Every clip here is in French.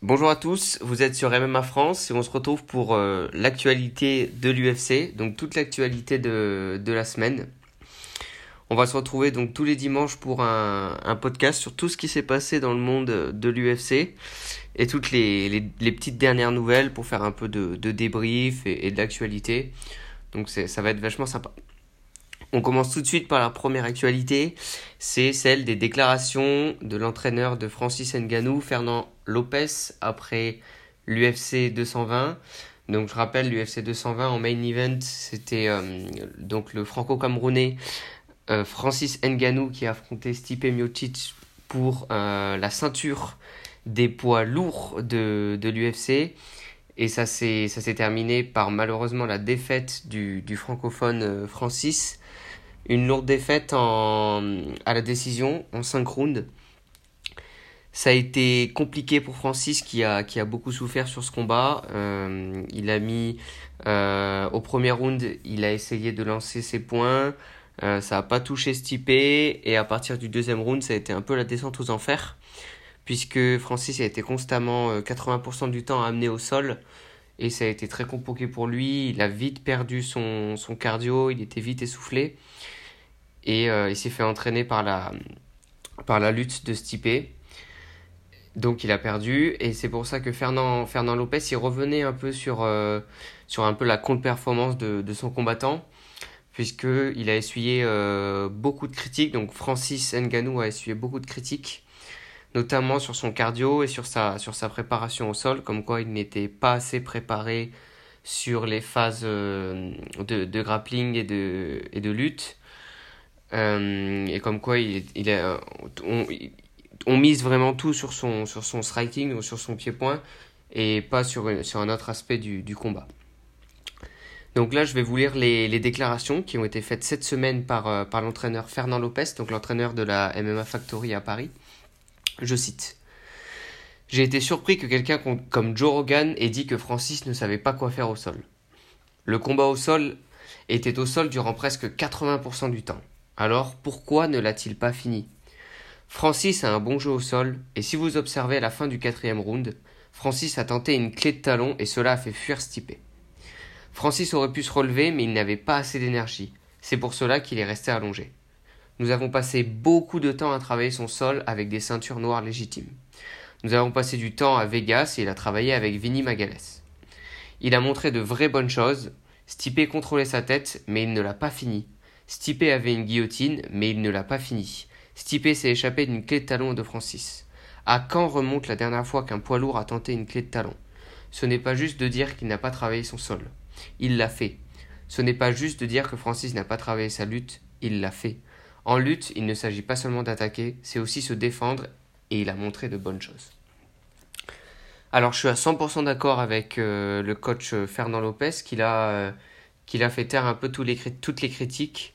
Bonjour à tous, vous êtes sur MMA France et on se retrouve pour euh, l'actualité de l'UFC, donc toute l'actualité de, la semaine. On va se retrouver donc tous les dimanches pour un, podcast sur tout ce qui s'est passé dans le monde de l'UFC et toutes les, petites dernières nouvelles pour faire un peu de, de débrief et, et de. Donc ça va être vachement sympa. On commence tout de suite par la première actualité, c'est celle des déclarations de l'entraîneur de Francis Ngannou, Fernand Lopez, après l'UFC 220. Donc je rappelle, l'UFC 220 en main event, c'était euh, donc le franco-camerounais euh, Francis Ngannou qui a affronté Stipe Miocic pour euh, la ceinture des poids lourds de l'UFC. Et ça s'est terminé par malheureusement la défaite du, francophone Francis une lourde défaite à la décision en 5 rounds. Ça a été compliqué pour Francis qui a, qui a beaucoup souffert sur ce combat. Euh, il a mis euh, au premier round, il a essayé de lancer ses points. Euh, ça n'a pas touché Stipe et à partir du deuxième round, ça a été un peu la descente aux enfers puisque Francis a été constamment 80% du temps amené au sol et ça a été très compliqué pour lui. Il a vite perdu son, son cardio, il était vite essoufflé et euh, il s'est fait entraîner par la, par la lutte de Stipe. Donc il a perdu et c'est pour ça que Fernand, Lopez il revenait un peu sur, euh, sur un peu la contre-performance de, de, son combattant puisqu'il a essuyé euh, beaucoup de critiques. Donc Francis Ngannou a essuyé beaucoup de critiques notamment sur son cardio et sur sa, sur sa préparation au sol, comme quoi il n'était pas assez préparé sur les phases de, de grappling et de, et de lutte. Euh, et comme quoi il, il est, on, on, mise vraiment tout sur son, sur son striking ou sur son pied-point et pas sur, sur un autre aspect du, du combat. Donc là, je vais vous lire les, les, déclarations qui ont été faites cette semaine par, euh, par l'entraîneur Fernand Lopez, donc l'entraîneur de la MMA Factory à Paris. Je cite. J'ai été surpris que quelqu'un comme Joe Rogan ait dit que Francis ne savait pas quoi faire au sol. Le combat au sol était au sol durant presque 80% du temps. Alors pourquoi ne l'a-t-il pas fini? Francis a un bon jeu au sol, et si vous observez à la fin du quatrième round, Francis a tenté une clé de talon et cela a fait fuir Stipe. Francis aurait pu se relever, mais il n'avait pas assez d'énergie. C'est pour cela qu'il est resté allongé. Nous avons passé beaucoup de temps à travailler son sol avec des ceintures noires légitimes. Nous avons passé du temps à Vegas et il a travaillé avec Vinny Magales. Il a montré de vraies bonnes choses. Stipe contrôlait sa tête, mais il ne l'a pas fini. Stipe avait une guillotine, mais il ne l'a pas fini. Stipe s'est échappé d'une clé de talon de Francis. À quand remonte la dernière fois qu'un poids lourd a tenté une clé de talon? Ce n'est pas juste de dire qu'il n'a pas travaillé son sol. Il l'a fait. Ce n'est pas juste de dire que Francis n'a pas travaillé sa lutte, il l'a fait. En lutte, il ne s'agit pas seulement d'attaquer, c'est aussi se défendre, et il a montré de bonnes choses. Alors je suis à 100% d'accord avec euh, le coach euh, Fernand Lopez, euh, qu'il a fait taire un peu toutes les critiques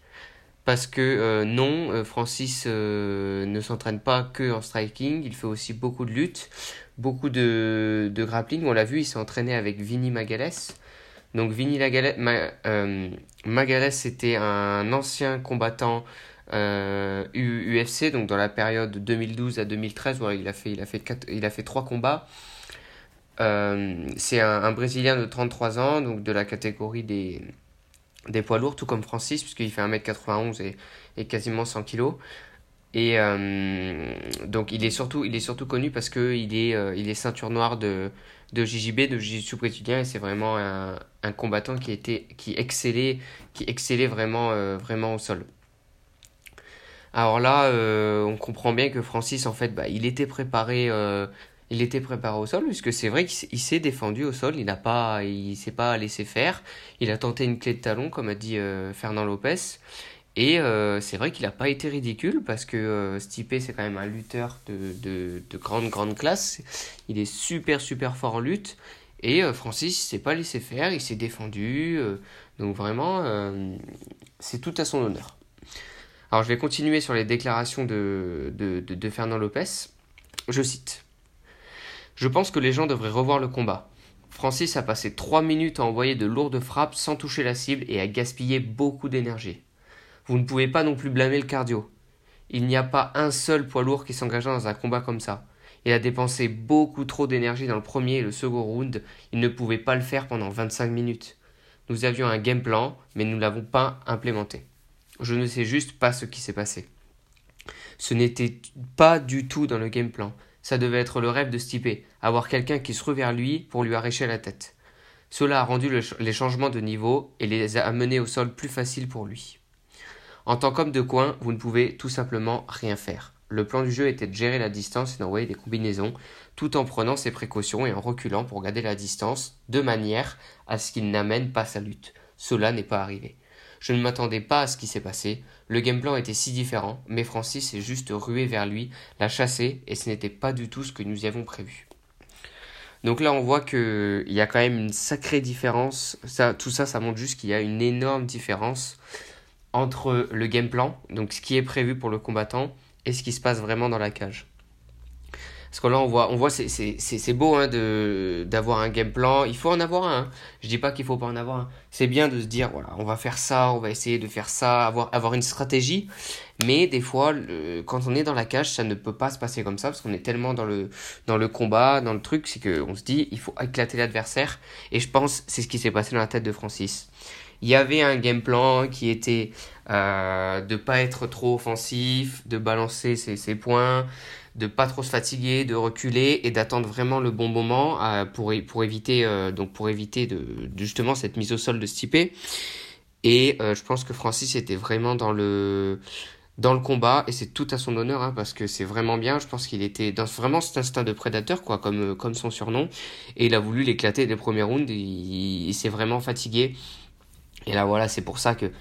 parce que non, Francis ne s'entraîne pas que en striking, il fait aussi beaucoup de lutte, beaucoup de, grappling. On l'a vu, il s'est entraîné avec Vinny Magales. Donc Vinny Magales, c'était un ancien combattant UFC, donc dans la période 2012 à 2013, où il a fait, il a fait, quatre, il a fait trois combats. c'est un, Brésilien de 33 ans, donc de la catégorie des, des poids lourds, tout comme Francis, puisqu'il fait 1m91 et, et quasiment 100 kg. Et euh, donc il est surtout, il est surtout connu parce qu'il est, euh, est ceinture noire de, de JJB, de Jiu-Jitsu brésilien, et c'est vraiment un, un, combattant qui, était, qui, excellait, qui excellait vraiment, euh, vraiment au sol. Alors là, on comprend bien que Francis, en fait, bah, il était préparé il était préparé au sol, puisque c'est vrai qu'il s'est défendu au sol, il n'a pas, il s'est pas laissé faire. Il a tenté une clé de talon, comme a dit euh, Fernand Lopez. Et euh, c'est vrai qu'il n'a pas été ridicule, parce que euh, Stipe, c'est quand même un lutteur de, de, de, grande, grande classe. Il est super, super fort en lutte. Et Francis, il s'est pas laissé faire, il s'est défendu. donc vraiment, c'est tout à son honneur. Alors je vais continuer sur les déclarations de, Fernand Lopez. Je cite. Je pense que les gens devraient revoir le combat. Francis a passé 3 minutes à envoyer de lourdes frappes sans toucher la cible et à gaspiller beaucoup d'énergie. Vous ne pouvez pas non plus blâmer le cardio. Il n'y a pas un seul poids lourd qui s'engagera dans un combat comme ça. Il a dépensé beaucoup trop d'énergie dans le premier et le second round. Il ne pouvait pas le faire pendant 25 minutes. Nous avions un game plan, mais nous ne l'avons pas implémenté. Je ne sais juste pas ce qui s'est passé. Ce n'était pas du tout dans le game plan. Ça devait être le rêve de Stipe, avoir quelqu'un qui se rue vers lui pour lui arracher la tête. Cela a rendu les changements de niveau et les a amenés au sol plus faciles pour lui. En tant qu'homme de coin, vous ne pouvez tout simplement rien faire. Le plan du jeu était de gérer la distance et d'envoyer des combinaisons, tout en prenant ses précautions et en reculant pour garder la distance, de manière à ce qu'il n'amène pas sa lutte. Cela n'est pas arrivé. Je ne m'attendais pas à ce qui s'est passé. Le game plan était si différent, mais Francis est juste rué vers lui, l'a chassé, et ce n'était pas du tout ce que nous y avons prévu. Donc là, on voit qu'il y a quand même une sacrée différence. Ça, tout ça, ça montre juste qu'il y a une énorme différence entre le game plan, donc ce qui est prévu pour le combattant, et ce qui se passe vraiment dans la cage. Parce que là, on voit, on voit c'est beau hein, d'avoir un game plan. Il faut en avoir un. Hein. Je dis pas qu'il faut pas en avoir un. C'est bien de se dire, voilà, on va faire ça, on va essayer de faire ça, avoir, avoir une stratégie. Mais des fois, quand on est dans la cage, ça ne peut pas se passer comme ça parce qu'on est tellement dans le, dans le combat, dans le truc, c'est qu'on se dit, il faut éclater l'adversaire. Et je pense, c'est ce qui s'est passé dans la tête de Francis. Il y avait un game plan qui était euh, de pas être trop offensif, de balancer ses, ses points, de pas trop se fatiguer, de reculer et d'attendre vraiment le bon moment euh, pour, pour éviter euh, donc pour éviter de, justement cette mise au sol de Stipe. Et euh, je pense que Francis était vraiment dans le dans le combat et c'est tout à son honneur hein, parce que c'est vraiment bien. Je pense qu'il était dans vraiment cet instinct de prédateur quoi comme comme son surnom et il a voulu l'éclater dès le premier round. il s'est vraiment fatigué. Et là voilà c'est pour ça que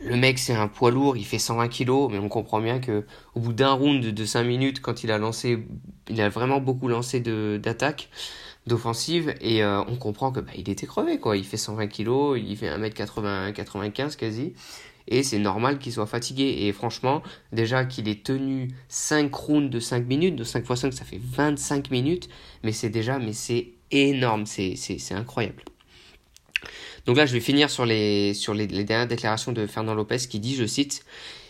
le mec c'est un poids lourd, il fait 120 kilos, mais on comprend bien que au bout d'un round de 5 minutes, quand il a lancé, il a vraiment beaucoup lancé d'attaque, d'offensive, et euh, on comprend que bah, il était crevé quoi. Il fait 120 kilos, il fait 1m80, 95 quasi, et c'est normal qu'il soit fatigué. Et franchement, déjà qu'il ait tenu 5 rounds de 5 minutes, de 5 x 5 ça fait 25 minutes, mais c'est déjà, mais c'est énorme, c'est incroyable. Donc là, je vais finir sur les, dernières déclarations de Fernand Lopez qui dit, je cite,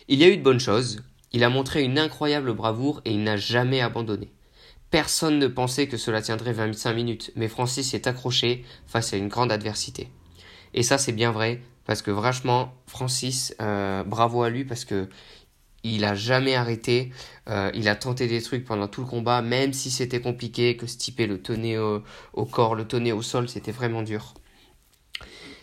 Il y a eu de bonnes choses, il a montré une incroyable bravoure et il n'a jamais abandonné. Personne ne pensait que cela tiendrait 25 minutes, mais Francis est accroché face à une grande adversité. Et ça, c'est bien vrai, parce que franchement, Francis, euh, bravo à lui, parce que il a jamais arrêté, euh, il a tenté des trucs pendant tout le combat, même si c'était compliqué, que Stipe le tenait au, au corps, le tenait au sol, c'était vraiment dur.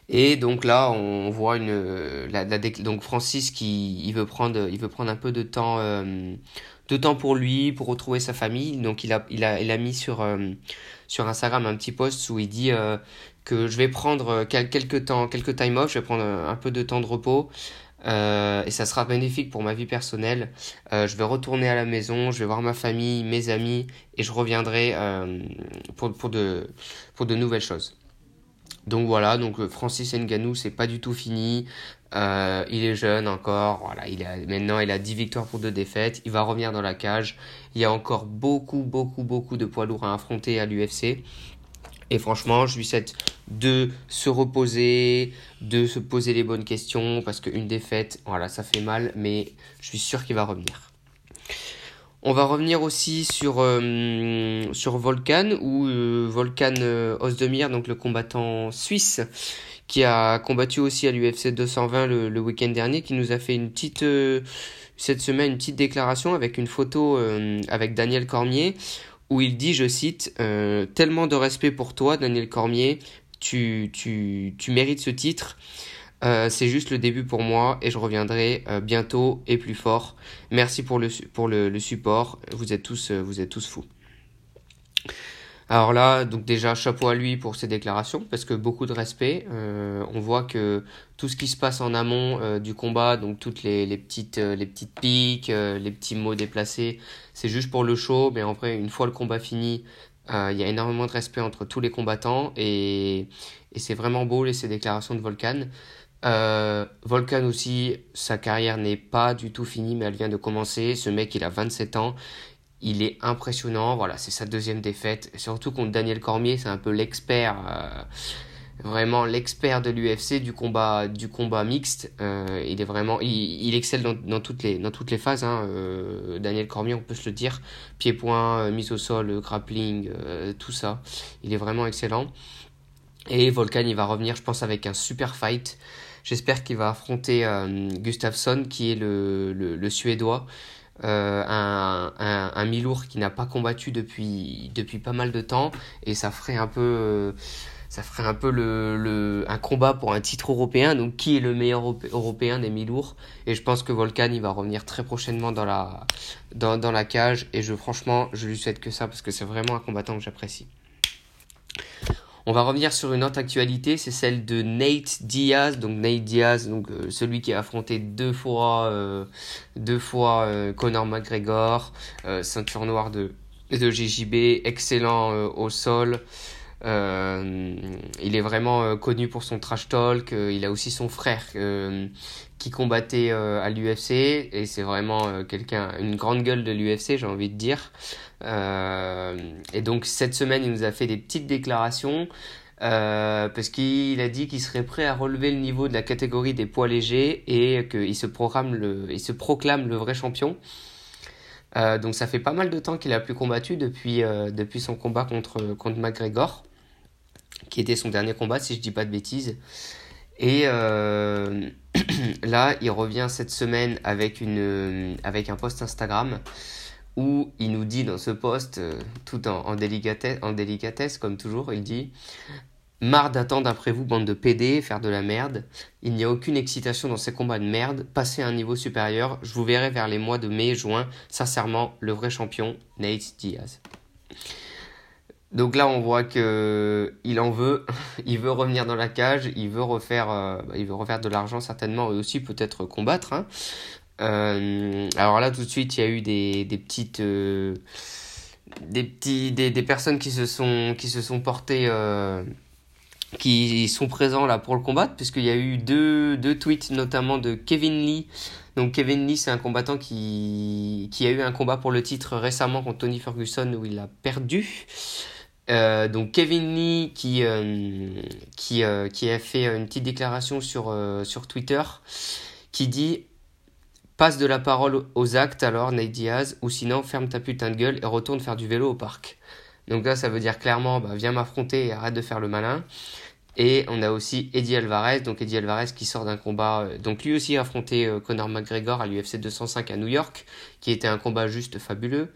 Et donc là, on voit une, la, donc Francis qui il veut prendre, il veut prendre un peu de temps, euh, de temps pour lui, pour retrouver sa famille. Donc il a, il a, il a mis sur, euh, sur Instagram un petit post où il dit euh, que je vais prendre quelques temps, quelques time off, je vais prendre un peu de temps de repos. et ça sera bénéfique pour ma vie personnelle. je vais retourner à la maison, je vais voir ma famille, mes amis, et je reviendrai pour, pour, de, pour de nouvelles choses. Donc voilà, donc euh, Francis Nganou, c'est pas du tout fini. Euh, il est jeune encore, voilà, il a, maintenant il a 10 victoires pour 2 défaites, il va revenir dans la cage. Il y a encore beaucoup, beaucoup, beaucoup de poids lourds à affronter à l'UFC. Et franchement, je lui souhaite de se reposer, de se poser les bonnes questions, parce qu'une défaite, voilà, ça fait mal, mais je suis sûr qu'il va revenir. On va revenir aussi sur, euh, sur Volkan, ou euh, Volkan euh, Ozdemir, donc le combattant suisse, qui a combattu aussi à l'UFC 220 le, week-end dernier, qui nous a fait une petite, cette semaine, une petite déclaration avec une photo avec Daniel Cormier, où il dit, je cite, Tellement de respect pour toi, Daniel Cormier, tu mérites ce titre. Euh, c'est juste le début pour moi et je reviendrai euh, bientôt et plus fort. Merci pour le, support. Vous êtes tous, euh, vous êtes tous fous. Alors là, donc déjà chapeau à lui pour ses déclarations parce que beaucoup de respect. on voit que tout ce qui se passe en amont du combat, donc toutes les, petites les petites piques, les petits mots déplacés, c'est juste pour le show. Mais en vrai, une fois le combat fini, il y a énormément de respect entre tous les combattants et, et c'est vraiment beau les ces déclarations de Volcan. Euh, Volcan aussi, sa carrière n'est pas du tout finie, mais elle vient de commencer. Ce mec, il a 27 ans. Il est impressionnant. Voilà, c'est sa deuxième défaite. surtout contre Daniel Cormier, c'est un peu l'expert. Euh, vraiment l'expert de l'UFC du combat du combat mixte. Euh, il est vraiment, il, excelle dans, toutes les dans toutes les phases. Hein. Euh, Daniel Cormier, on peut se le dire, pied-point, euh, mise au sol, grappling, tout ça. Il est vraiment excellent. Et Volkan, il va revenir, je pense, avec un super fight. J'espère qu'il va affronter Gustafsson, qui est le, le, suédois. un, un, un mi-lourd qui n'a pas combattu depuis, depuis pas mal de temps et ça ferait un peu ça ferait un peu le, un combat pour un titre européen. Donc, qui est le meilleur européen des mi-lourds Et je pense que Volkan, il va revenir très prochainement dans la, dans, dans la cage. Et je, franchement, je lui souhaite que ça parce que c'est vraiment un combattant que j'apprécie. On va revenir sur une autre actualité, c'est celle de Nate Diaz. Donc Nate Diaz, donc euh, celui qui a affronté deux fois, euh, deux fois euh, Conor McGregor, ceinture noire de de JJB, excellent au sol. Euh, il est vraiment euh, connu pour son trash talk. Euh, il a aussi son frère qui combattait à l'UFC et c'est vraiment quelqu'un, une grande gueule de l'UFC, j'ai envie de dire. Et donc cette semaine, il nous a fait des petites déclarations. parce qu'il a dit qu'il serait prêt à relever le niveau de la catégorie des poids légers et qu'il se, proclame le, il se proclame le vrai champion. donc ça fait pas mal de temps qu'il a plus combattu depuis, depuis son combat contre, contre McGregor qui était son dernier combat, si je dis pas de bêtises. Et euh, là, il revient cette semaine avec, une, avec un post Instagram où il nous dit dans ce post, euh, tout en, délicatesse, comme toujours, il dit Marre d'attendre après vous, bande de PD, faire de la merde. Il n'y a aucune excitation dans ces combats de merde. Passez à un niveau supérieur. Je vous verrai vers les mois de mai, juin. Sincèrement, le vrai champion, Nate Diaz. Donc là, on voit que il en veut, il veut revenir dans la cage, il veut refaire, euh, il veut refaire de l'argent certainement et aussi peut-être combattre. Hein. Euh, alors là, tout de suite, il y a eu des, des petites, euh, des petits, des, des, personnes qui se sont, qui se sont portées, qui sont présents là pour le combattre, puisqu'il y a eu deux, deux tweets notamment de Kevin Lee. Donc Kevin Lee, c'est un combattant qui, qui a eu un combat pour le titre récemment contre Tony Ferguson où il a perdu. Euh, donc Kevin Lee qui, euh, qui, euh, qui a fait une petite déclaration sur, sur Twitter qui dit passe de la parole aux actes alors Nate Diaz ou sinon ferme ta putain de gueule et retourne faire du vélo au parc. Donc là ça veut dire clairement bah, viens m'affronter et arrête de faire le malin. Et on a aussi Eddie Alvarez, donc Eddie Alvarez qui sort d'un combat, donc lui aussi a affronté Conor McGregor à l'UFC 205 à New York, qui était un combat juste fabuleux.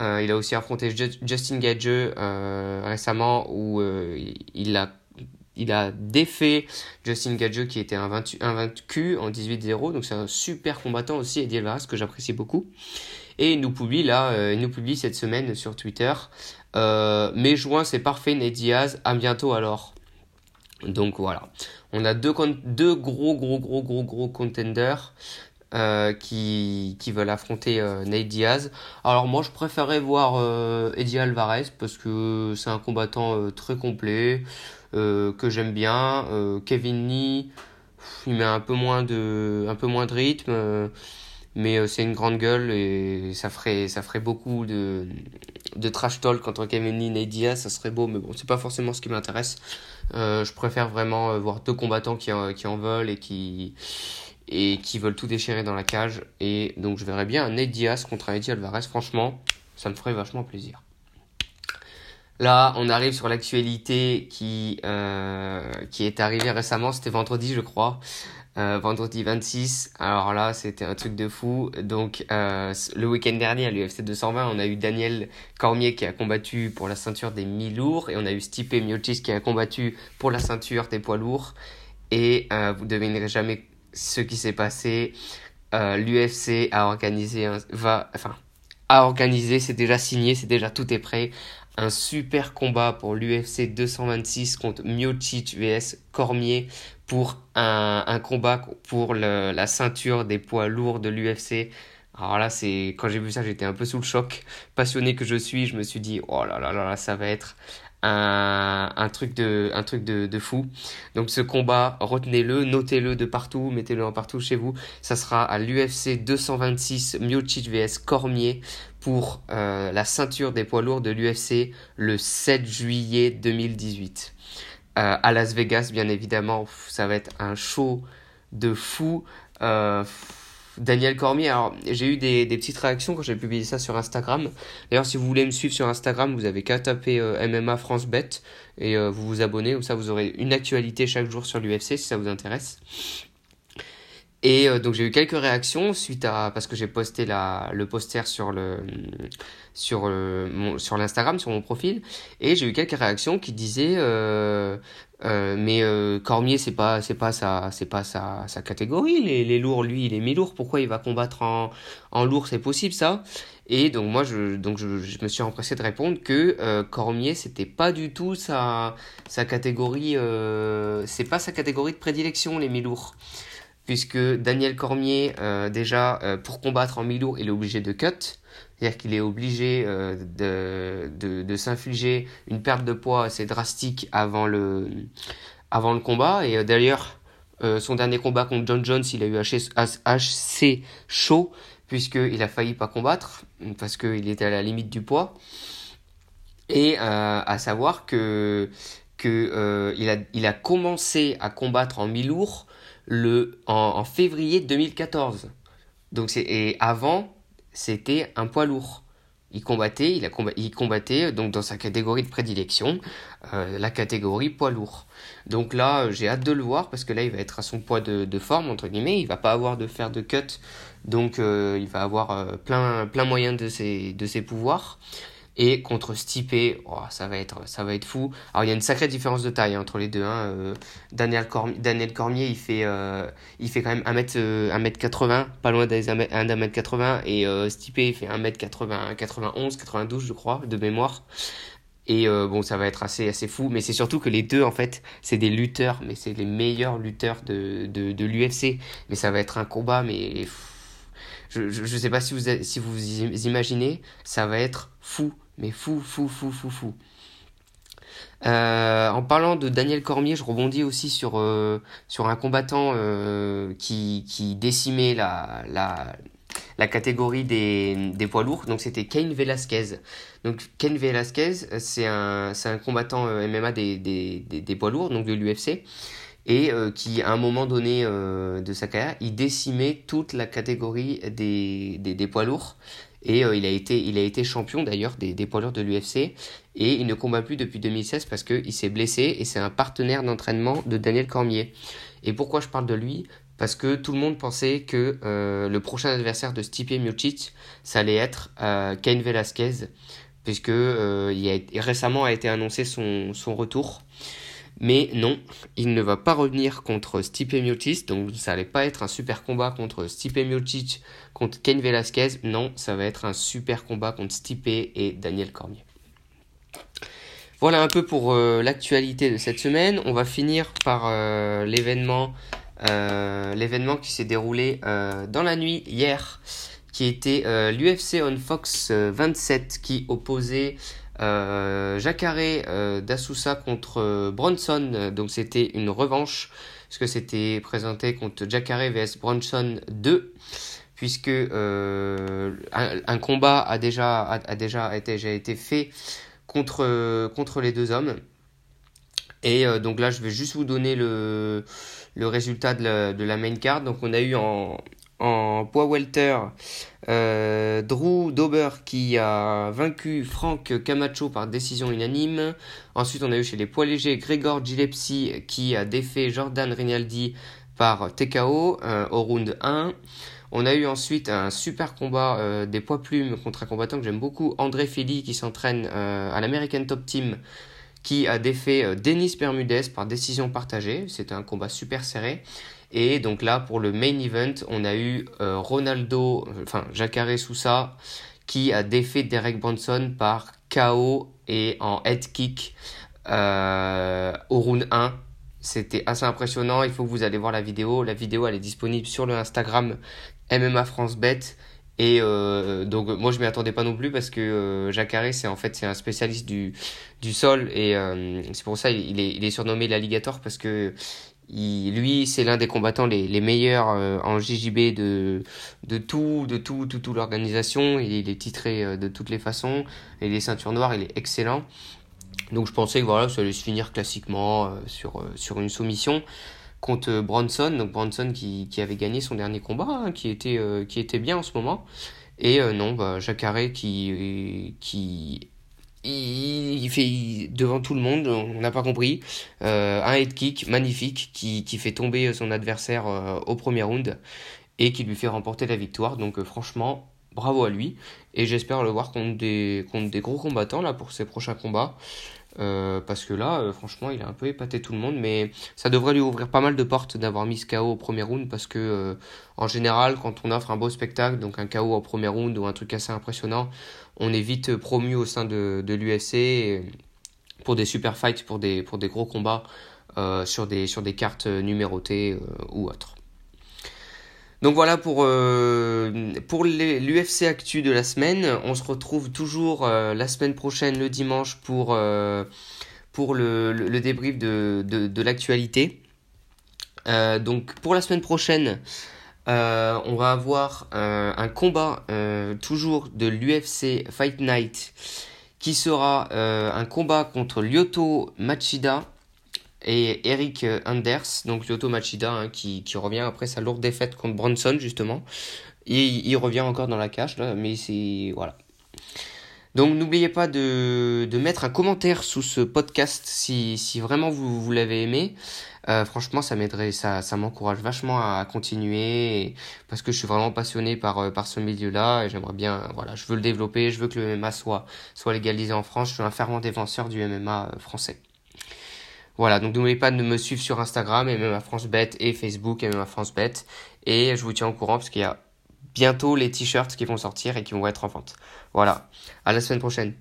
Euh, il a aussi affronté Justin Gage euh, récemment où euh, il a il a défait Justin Gage qui était un vaincu en 18-0 donc c'est un super combattant aussi Eddie Alvarez que j'apprécie beaucoup. Et il nous publie là il nous publie cette semaine sur Twitter mai juin c'est parfait Ned Diaz. À bientôt alors. Donc voilà. On a deux, gros gros gros gros gros contenders euh, qui, qui veulent affronter euh, Nate Diaz. Alors moi je préférais voir euh, Eddie Alvarez parce que c'est un combattant très complet que j'aime bien. Kevin Lee, il met un peu moins de, un peu moins de rythme mais c'est une grande gueule et ça ferait ça ferait beaucoup de de trash talk entre Kevin Lee et Diaz ça serait beau mais bon c'est pas forcément ce qui m'intéresse je préfère vraiment voir deux combattants qui qui en veulent et qui et qui veulent tout déchirer dans la cage. Et donc je verrais bien un Diaz contre un Eddie Alvarez. Franchement, ça me ferait vachement plaisir. Là, on arrive sur l'actualité qui, euh, qui est arrivée récemment. C'était vendredi, je crois. Euh, vendredi 26. Alors là, c'était un truc de fou. Donc, euh, le week-end dernier à l'UFC 220, on a eu Daniel Cormier qui a combattu pour la ceinture des mi-lourds et on a eu Stipe Miocic qui a combattu pour la ceinture des poids lourds. Et vous devinerez jamais ce qui s'est passé. L'UFC a organisé, enfin, a organisé, c'est déjà signé, c'est déjà tout est prêt. Un super combat pour l'UFC 226 contre Miocic vs Cormier pour un, combat pour la ceinture des poids lourds de l'UFC. Alors là, c'est quand j'ai vu ça, j'étais un peu sous le choc. Passionné que je suis, je me suis dit oh là là là là, ça va être un, truc de un truc de, de fou. Donc ce combat, retenez-le, notez-le de partout, mettez-le en partout chez vous. Ça sera à l'UFC 226 Miocic vs Cormier pour euh, la ceinture des poids lourds de l'UFC le 7 juillet 2018. à Las Vegas, bien évidemment. Ça va être un show de fou. Daniel Cormier, alors j'ai eu des, des, petites réactions quand j'ai publié ça sur Instagram. D'ailleurs, si vous voulez me suivre sur Instagram, vous avez qu'à taper MMA France Bet et vous vous abonnez. Comme ça, vous aurez une actualité chaque jour sur l'UFC si ça vous intéresse. Et euh, donc j'ai eu quelques réactions suite à parce que j'ai posté la, le poster sur le sur euh, mon, sur l'Instagram sur mon profil. Et j'ai eu quelques réactions qui disaient euh, euh mais Cormier c'est pas c'est pas sa c'est pas sa, sa catégorie. Les, les lourds lui il est mi-lourd. Pourquoi il va combattre en en lourd? C'est possible ça. Et donc moi je donc je, je, me suis empressé de répondre que Cormier c'était pas du tout sa sa catégorie c'est pas sa catégorie de prédilection les mi-lourds puisque Daniel Cormier, euh, déjà, euh, pour combattre en mi-lourd, il est obligé de cut, c'est-à-dire qu'il est obligé euh, de, de, de s'infliger une perte de poids assez drastique avant le, avant le combat, et d'ailleurs, son dernier combat contre John Jones, il a eu HC chaud, puisqu'il a failli pas combattre, parce qu'il était à la limite du poids, et à savoir que, que il, a, il a commencé à combattre en mi-lourd le, en, février 2014. Donc c'est, et avant, c'était un poids lourd. Il combattait, il, a il combattait donc dans sa catégorie de prédilection, euh, la catégorie poids lourd. Donc là, j'ai hâte de le voir parce que là, il va être à son poids de, de forme entre guillemets. Il va pas avoir de faire de cut, donc euh, il va avoir euh, plein plein moyen de ses de ses pouvoirs. Et contre Stipe, oh, ça, va être, ça va être fou. Alors il y a une sacrée différence de taille hein, entre les deux. Hein. Euh, Daniel, Cormier, Daniel Cormier, il fait, euh, il fait quand même 1m, 1m80, euh, pas loin d'un 1m80. Et Stipe, il fait 1m80, 91, 92, je crois, de mémoire. Et bon, ça va être assez, assez fou. Mais c'est surtout que les deux, en fait, c'est des lutteurs. Mais c'est les meilleurs lutteurs de, de, de l'UFC. Mais ça va être un combat, mais... je ne sais pas si vous, si vous imaginez, ça va être fou mais fou, fou, fou, fou, fou. Euh, en parlant de Daniel Cormier, je rebondis aussi sur, euh, sur un combattant euh, qui, qui décimait la, la, la catégorie des, des poids lourds. Donc c'était Kane Velasquez. Donc Kane Velasquez, c'est un, un combattant MMA des, des, des, poids lourds, donc de l'UFC. Et qui, à un moment donné de sa carrière, il décimait toute la catégorie des poids lourds. Et euh, il, a été, champion d'ailleurs des, des de l'UFC. Et il ne combat plus depuis 2016 parce qu'il s'est blessé et c'est un partenaire d'entraînement de Daniel Cormier. Et pourquoi je parle de lui? Parce que tout le monde pensait que euh, le prochain adversaire de Stipe Miocic, ça allait être euh, Cain Velasquez. Puisque euh, a, récemment a été annoncé son retour. Mais non, il ne va pas revenir contre Stipe Miocic, donc ça allait pas être un super combat contre Stipe Miocic, contre Ken Velasquez. Non, ça va être un super combat contre Stipe et Daniel Cormier. Voilà un peu pour euh, l'actualité de cette semaine. On va finir par euh, l'événement, euh, l'événement qui s'est déroulé dans la nuit hier, qui était l'UFC on Fox 27 qui opposait euh, Jacare euh, d'Asusa contre euh, Bronson, donc c'était une revanche, puisque c'était présenté contre Jacare vs Bronson 2, puisque un, un, combat a déjà, a, déjà, été, été fait contre, contre les deux hommes. Et donc là, je vais juste vous donner le, le résultat de la, de la main card. Donc on a eu en, en poids welter, euh, Drew Dober qui a vaincu Frank Camacho par décision unanime. Ensuite, on a eu chez les poids légers Gregor Gillespie qui a défait Jordan Rinaldi par TKO euh, au round 1. On a eu ensuite un super combat euh, des poids plumes contre un combattant que j'aime beaucoup, André Fili qui s'entraîne à l'American Top Team qui a défait Denis Bermudez par décision partagée. C'était un combat super serré. Et donc là, pour le main event, on a eu euh, Ronaldo, enfin Jacare Sousa, qui a défait Derek Bronson par KO et en head kick euh, au round 1. C'était assez impressionnant. Il faut que vous allez voir la vidéo. La vidéo, elle est disponible sur le Instagram MMA France Bet. Et euh, donc moi je m'y attendais pas non plus parce que euh, Jacare c'est en fait c'est un spécialiste du du sol et c'est pour ça il est il est surnommé l'alligator parce que lui, c'est l'un des combattants les, les meilleurs euh, en JJB de, de tout, de tout, tout, tout l'organisation. Il, est titré euh, de toutes les façons. Et les ceintures noires, il est excellent. Donc je pensais que voilà, ça allait se finir classiquement sur, sur une soumission contre Bronson, donc Bronson qui, qui avait gagné son dernier combat, hein, qui, était, qui était bien en ce moment. Et non, bah, Jacare qui, qui il, fait devant tout le monde, on n'a pas compris, euh, un head kick magnifique qui, qui, fait tomber son adversaire euh, au premier round et qui lui fait remporter la victoire. Donc euh, franchement, bravo à lui et j'espère le voir contre des, contre des gros combattants là pour ses prochains combats. Euh, parce que là, euh, franchement, il a un peu épaté tout le monde, mais ça devrait lui ouvrir pas mal de portes d'avoir mis ce KO au premier round, parce que euh, en général, quand on offre un beau spectacle, donc un KO au premier round ou un truc assez impressionnant, on est vite promu au sein de, de l'UFC pour des super fights, pour des, pour des gros combats sur, des, sur des cartes numérotées ou autres. Donc voilà pour, euh, l'UFC Actu de la semaine. On se retrouve toujours euh, la semaine prochaine, le dimanche, pour, euh, le, débrief de, de, de l'actualité. donc pour la semaine prochaine, on va avoir un combat toujours de l'UFC Fight Night qui sera un combat contre Lyoto Machida et Eric Anders, donc Lyoto Machida, hein, qui, revient après sa lourde défaite contre Bronson, justement. Il revient encore dans la cage, là, mais c'est. Voilà. Donc n'oubliez pas de, mettre un commentaire sous ce podcast si, vraiment vous, l'avez aimé. Euh, franchement, ça m'aiderait, ça, m'encourage vachement à, continuer parce que je suis vraiment passionné par, euh, par ce milieu-là et j'aimerais bien, voilà, je veux le développer, je veux que le MMA soit, légalisé en France. Je suis un fervent défenseur du MMA euh, français. Voilà, donc n'oubliez pas de me suivre sur Instagram, et même à France Bet, et Facebook, et même à France Bet. Et je vous tiens au courant parce qu'il y a bientôt les t-shirts qui vont sortir et qui vont être en vente. Voilà, à la semaine prochaine.